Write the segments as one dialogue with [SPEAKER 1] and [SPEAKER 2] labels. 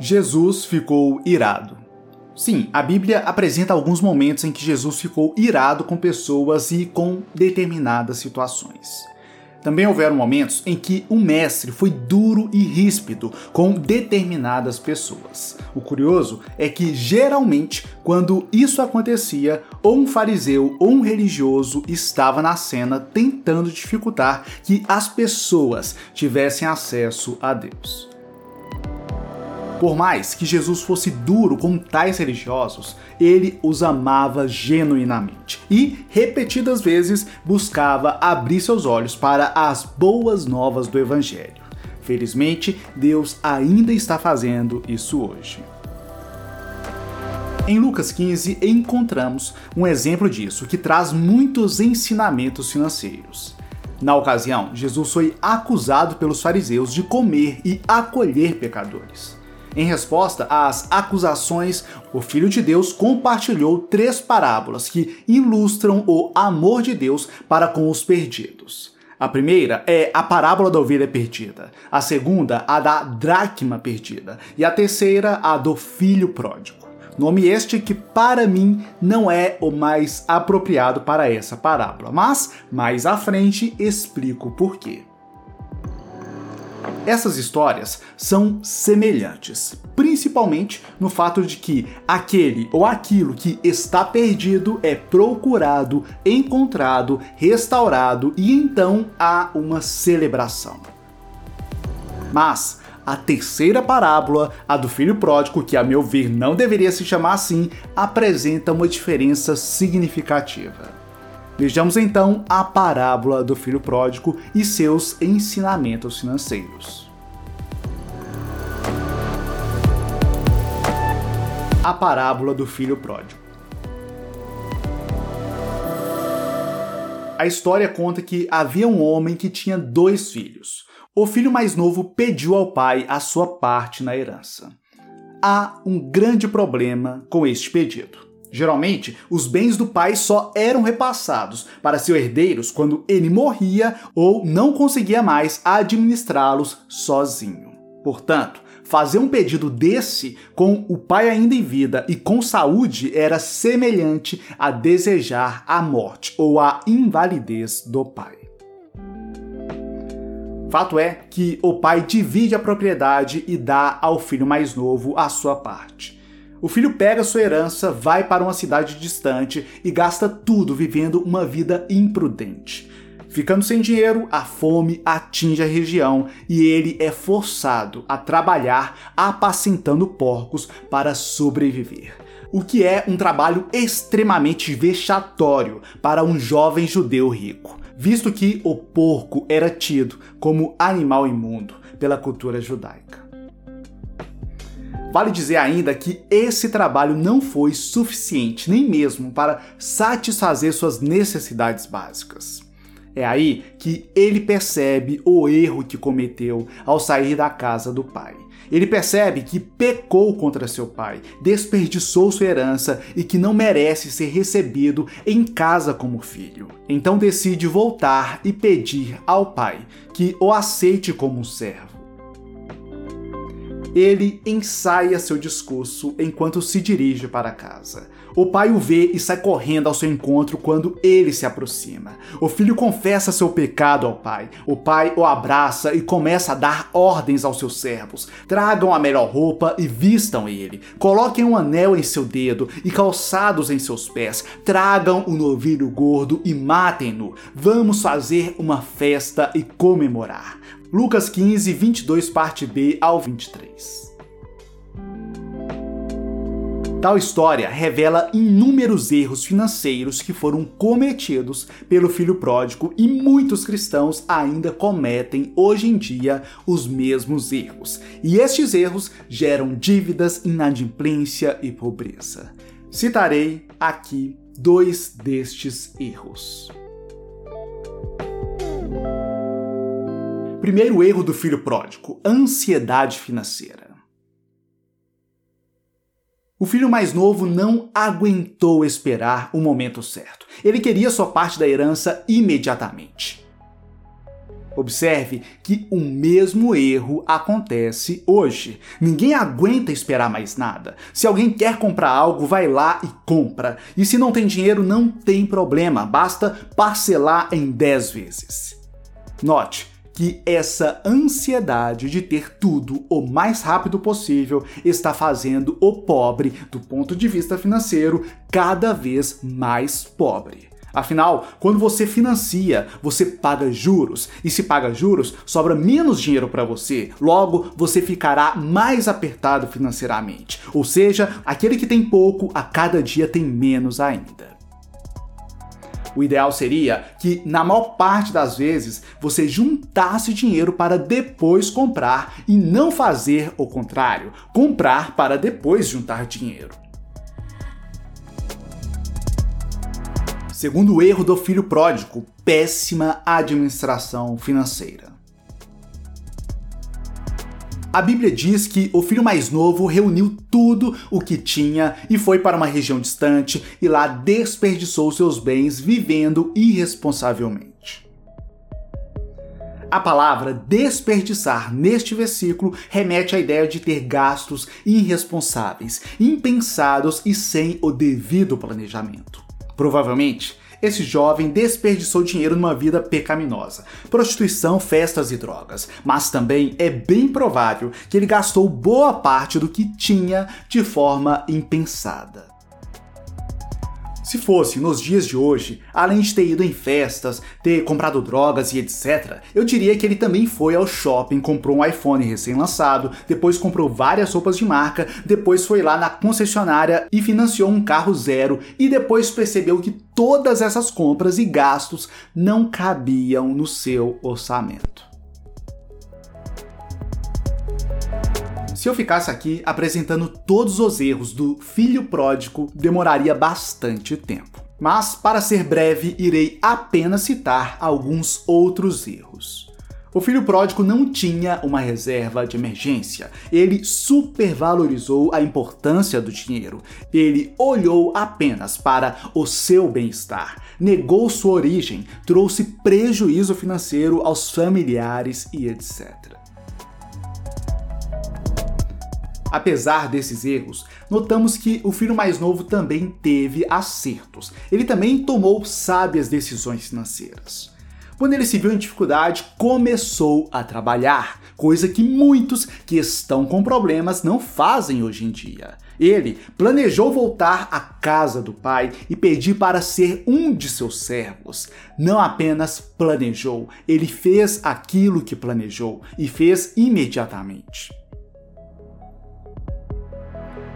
[SPEAKER 1] Jesus ficou irado. Sim, a Bíblia apresenta alguns momentos em que Jesus ficou irado com pessoas e com determinadas situações. Também houveram momentos em que o mestre foi duro e ríspido com determinadas pessoas. O curioso é que, geralmente, quando isso acontecia, ou um fariseu ou um religioso estava na cena tentando dificultar que as pessoas tivessem acesso a Deus. Por mais que Jesus fosse duro com tais religiosos, ele os amava genuinamente e, repetidas vezes, buscava abrir seus olhos para as boas novas do Evangelho. Felizmente, Deus ainda está fazendo isso hoje. Em Lucas 15 encontramos um exemplo disso que traz muitos ensinamentos financeiros. Na ocasião, Jesus foi acusado pelos fariseus de comer e acolher pecadores. Em resposta às acusações, o Filho de Deus compartilhou três parábolas que ilustram o amor de Deus para com os perdidos. A primeira é a parábola da ovelha perdida, a segunda, a da dracma perdida, e a terceira, a do filho pródigo. Nome este que, para mim, não é o mais apropriado para essa parábola, mas mais à frente explico por quê. Essas histórias são semelhantes, principalmente no fato de que aquele ou aquilo que está perdido é procurado, encontrado, restaurado e então há uma celebração. Mas a terceira parábola, a do filho pródigo, que a meu ver não deveria se chamar assim, apresenta uma diferença significativa. Vejamos então a parábola do filho pródigo e seus ensinamentos financeiros. A parábola do filho pródigo. A história conta que havia um homem que tinha dois filhos. O filho mais novo pediu ao pai a sua parte na herança. Há um grande problema com este pedido. Geralmente, os bens do pai só eram repassados para seus herdeiros quando ele morria ou não conseguia mais administrá-los sozinho. Portanto, fazer um pedido desse com o pai ainda em vida e com saúde era semelhante a desejar a morte ou a invalidez do pai. Fato é que o pai divide a propriedade e dá ao filho mais novo a sua parte. O filho pega sua herança, vai para uma cidade distante e gasta tudo vivendo uma vida imprudente. Ficando sem dinheiro, a fome atinge a região e ele é forçado a trabalhar apacentando porcos para sobreviver. O que é um trabalho extremamente vexatório para um jovem judeu rico, visto que o porco era tido como animal imundo pela cultura judaica. Vale dizer ainda que esse trabalho não foi suficiente nem mesmo para satisfazer suas necessidades básicas. É aí que ele percebe o erro que cometeu ao sair da casa do pai. Ele percebe que pecou contra seu pai, desperdiçou sua herança e que não merece ser recebido em casa como filho. Então decide voltar e pedir ao pai que o aceite como um servo ele ensaia seu discurso enquanto se dirige para casa. O pai o vê e sai correndo ao seu encontro quando ele se aproxima. O filho confessa seu pecado ao pai. O pai o abraça e começa a dar ordens aos seus servos. Tragam a melhor roupa e vistam ele. Coloquem um anel em seu dedo e calçados em seus pés. Tragam o um novilho gordo e matem-no. Vamos fazer uma festa e comemorar. Lucas 15, 22, parte B ao 23. Tal história revela inúmeros erros financeiros que foram cometidos pelo filho pródigo e muitos cristãos ainda cometem hoje em dia os mesmos erros. E estes erros geram dívidas, inadimplência e pobreza. Citarei aqui dois destes erros. Primeiro erro do filho pródigo: ansiedade financeira. O filho mais novo não aguentou esperar o momento certo. Ele queria sua parte da herança imediatamente. Observe que o mesmo erro acontece hoje. Ninguém aguenta esperar mais nada. Se alguém quer comprar algo, vai lá e compra. E se não tem dinheiro, não tem problema, basta parcelar em 10 vezes. Note, que essa ansiedade de ter tudo o mais rápido possível está fazendo o pobre, do ponto de vista financeiro, cada vez mais pobre. Afinal, quando você financia, você paga juros, e se paga juros, sobra menos dinheiro para você. Logo, você ficará mais apertado financeiramente. Ou seja, aquele que tem pouco, a cada dia tem menos ainda. O ideal seria que, na maior parte das vezes, você juntasse dinheiro para depois comprar e não fazer o contrário, comprar para depois juntar dinheiro. Segundo erro do filho pródigo, péssima administração financeira. A Bíblia diz que o filho mais novo reuniu tudo o que tinha e foi para uma região distante e lá desperdiçou seus bens vivendo irresponsavelmente. A palavra desperdiçar neste versículo remete à ideia de ter gastos irresponsáveis, impensados e sem o devido planejamento. Provavelmente, esse jovem desperdiçou dinheiro numa vida pecaminosa, prostituição, festas e drogas, mas também é bem provável que ele gastou boa parte do que tinha de forma impensada. Se fosse nos dias de hoje, além de ter ido em festas, ter comprado drogas e etc., eu diria que ele também foi ao shopping, comprou um iPhone recém-lançado, depois comprou várias roupas de marca, depois foi lá na concessionária e financiou um carro zero e depois percebeu que todas essas compras e gastos não cabiam no seu orçamento. Se eu ficasse aqui apresentando todos os erros do filho pródigo, demoraria bastante tempo. Mas, para ser breve, irei apenas citar alguns outros erros. O filho pródigo não tinha uma reserva de emergência. Ele supervalorizou a importância do dinheiro. Ele olhou apenas para o seu bem-estar, negou sua origem, trouxe prejuízo financeiro aos familiares e etc. Apesar desses erros, notamos que o filho mais novo também teve acertos. Ele também tomou sábias decisões financeiras. Quando ele se viu em dificuldade, começou a trabalhar, coisa que muitos que estão com problemas não fazem hoje em dia. Ele planejou voltar à casa do pai e pedir para ser um de seus servos. Não apenas planejou, ele fez aquilo que planejou e fez imediatamente.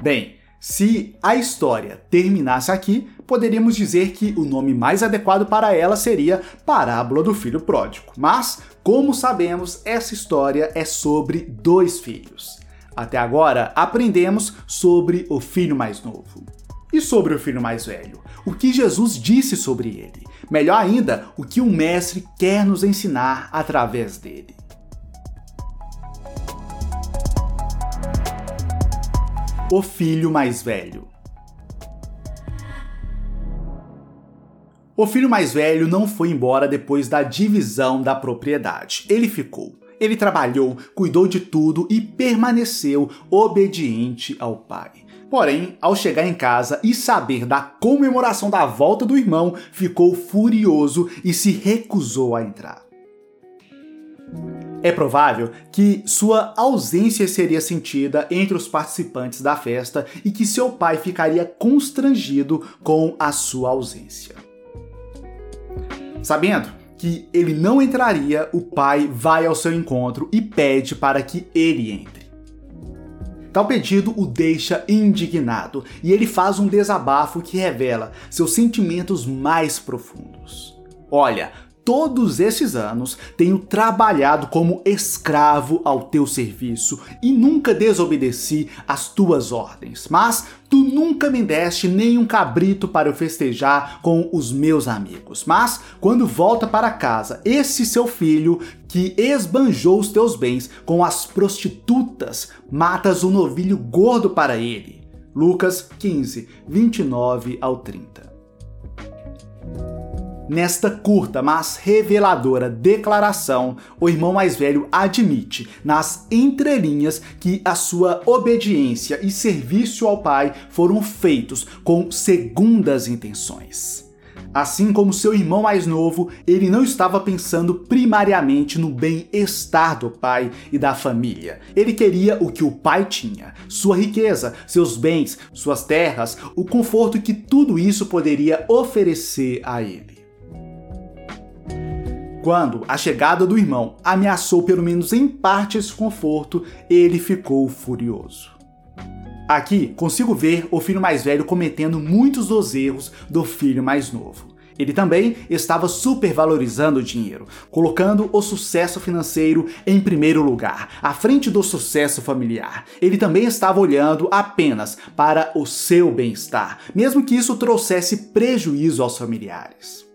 [SPEAKER 1] Bem, se a história terminasse aqui, poderíamos dizer que o nome mais adequado para ela seria Parábola do Filho Pródigo. Mas, como sabemos, essa história é sobre dois filhos. Até agora, aprendemos sobre o filho mais novo. E sobre o filho mais velho? O que Jesus disse sobre ele? Melhor ainda, o que o Mestre quer nos ensinar através dele. O filho mais velho. O filho mais velho não foi embora depois da divisão da propriedade. Ele ficou. Ele trabalhou, cuidou de tudo e permaneceu obediente ao pai. Porém, ao chegar em casa e saber da comemoração da volta do irmão, ficou furioso e se recusou a entrar. É provável que sua ausência seria sentida entre os participantes da festa e que seu pai ficaria constrangido com a sua ausência. Sabendo que ele não entraria, o pai vai ao seu encontro e pede para que ele entre. Tal pedido o deixa indignado e ele faz um desabafo que revela seus sentimentos mais profundos. Olha, todos esses anos tenho trabalhado como escravo ao teu serviço e nunca desobedeci às tuas ordens. Mas tu nunca me deste nem um cabrito para eu festejar com os meus amigos. Mas quando volta para casa, esse seu filho que esbanjou os teus bens com as prostitutas, matas um novilho gordo para ele. Lucas 15, 29 ao 30. Nesta curta, mas reveladora declaração, o irmão mais velho admite, nas entrelinhas, que a sua obediência e serviço ao pai foram feitos com segundas intenções. Assim como seu irmão mais novo, ele não estava pensando primariamente no bem-estar do pai e da família. Ele queria o que o pai tinha: sua riqueza, seus bens, suas terras, o conforto que tudo isso poderia oferecer a ele. Quando a chegada do irmão ameaçou pelo menos em parte esse conforto, ele ficou furioso. Aqui consigo ver o filho mais velho cometendo muitos dos erros do filho mais novo. Ele também estava supervalorizando o dinheiro, colocando o sucesso financeiro em primeiro lugar, à frente do sucesso familiar. Ele também estava olhando apenas para o seu bem-estar, mesmo que isso trouxesse prejuízo aos familiares.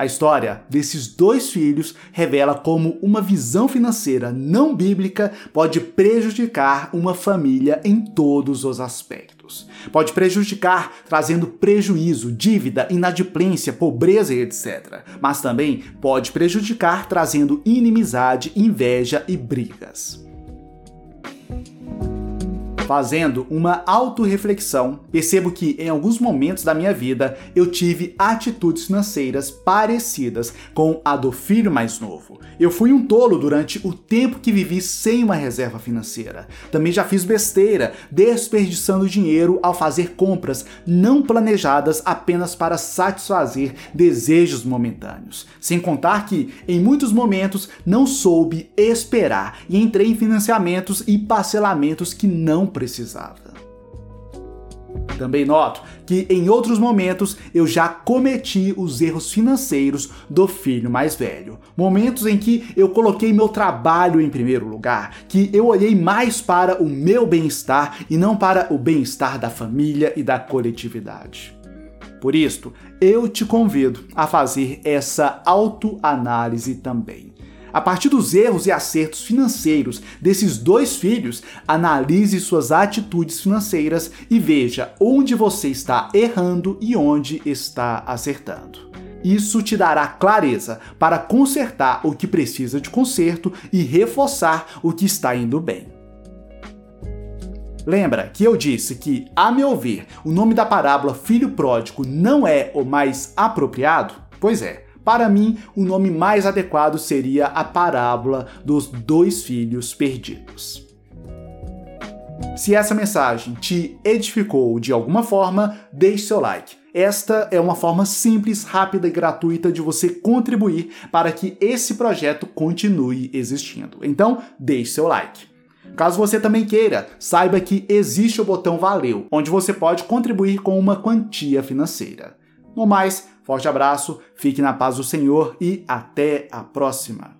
[SPEAKER 1] A história desses dois filhos revela como uma visão financeira não bíblica pode prejudicar uma família em todos os aspectos. Pode prejudicar trazendo prejuízo, dívida, inadimplência, pobreza e etc. Mas também pode prejudicar trazendo inimizade, inveja e brigas fazendo uma autorreflexão, percebo que em alguns momentos da minha vida eu tive atitudes financeiras parecidas com a do filho mais novo. Eu fui um tolo durante o tempo que vivi sem uma reserva financeira. Também já fiz besteira, desperdiçando dinheiro ao fazer compras não planejadas apenas para satisfazer desejos momentâneos. Sem contar que, em muitos momentos, não soube esperar e entrei em financiamentos e parcelamentos que não precisava. Também noto que em outros momentos eu já cometi os erros financeiros do filho mais velho. Momentos em que eu coloquei meu trabalho em primeiro lugar, que eu olhei mais para o meu bem-estar e não para o bem-estar da família e da coletividade. Por isto, eu te convido a fazer essa autoanálise também. A partir dos erros e acertos financeiros desses dois filhos, analise suas atitudes financeiras e veja onde você está errando e onde está acertando. Isso te dará clareza para consertar o que precisa de conserto e reforçar o que está indo bem. Lembra que eu disse que, a meu ver, o nome da parábola Filho Pródigo não é o mais apropriado? Pois é, para mim, o nome mais adequado seria a parábola dos dois filhos perdidos. Se essa mensagem te edificou de alguma forma, deixe seu like. Esta é uma forma simples, rápida e gratuita de você contribuir para que esse projeto continue existindo. Então, deixe seu like. Caso você também queira, saiba que existe o botão Valeu, onde você pode contribuir com uma quantia financeira. No mais, forte abraço, fique na paz do Senhor e até a próxima.